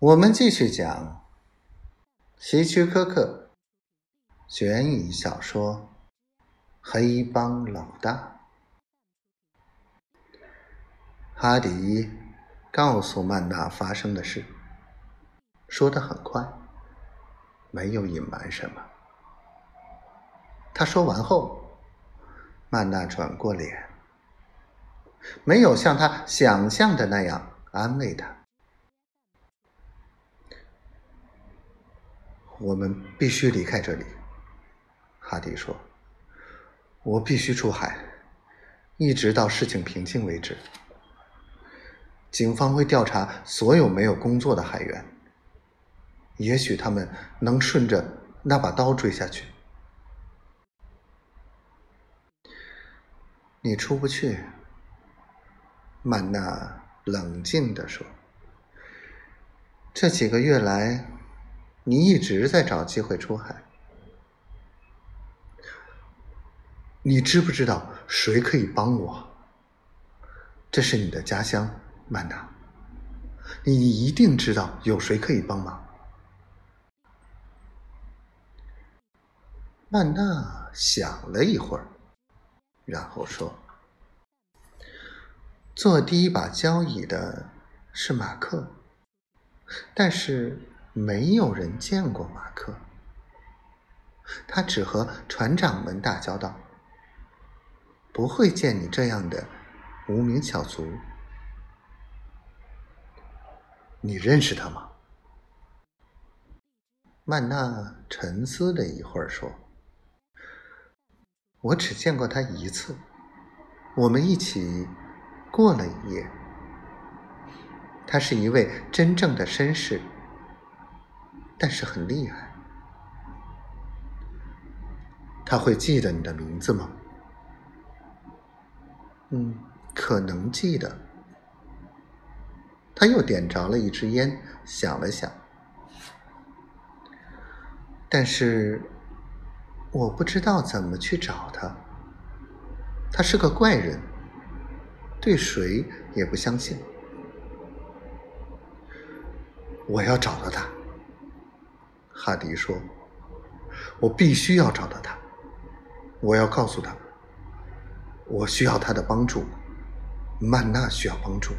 我们继续讲希区柯克悬疑小说《黑帮老大》。哈迪告诉曼娜发生的事，说的很快，没有隐瞒什么。他说完后，曼娜转过脸，没有像他想象的那样安慰他。我们必须离开这里，哈迪说：“我必须出海，一直到事情平静为止。警方会调查所有没有工作的海员，也许他们能顺着那把刀追下去。你出不去。”曼娜冷静地说：“这几个月来。”你一直在找机会出海，你知不知道谁可以帮我？这是你的家乡，曼娜，你一定知道有谁可以帮忙。曼娜想了一会儿，然后说：“坐第一把交椅的是马克，但是。”没有人见过马克，他只和船长们打交道，不会见你这样的无名小卒。你认识他吗？曼娜沉思了一会儿，说：“我只见过他一次，我们一起过了一夜。他是一位真正的绅士。”但是很厉害，他会记得你的名字吗？嗯，可能记得。他又点着了一支烟，想了想。但是我不知道怎么去找他。他是个怪人，对谁也不相信。我要找到他。哈迪说：“我必须要找到他，我要告诉他，我需要他的帮助。曼娜需要帮助。”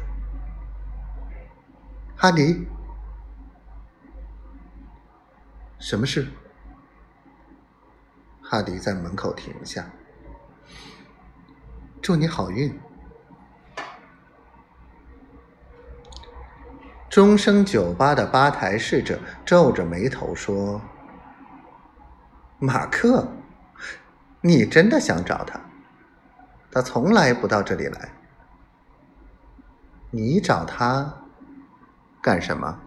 哈迪，什么事？哈迪在门口停下。祝你好运。钟声酒吧的吧台侍者皱着眉头说：“马克，你真的想找他？他从来不到这里来。你找他干什么？”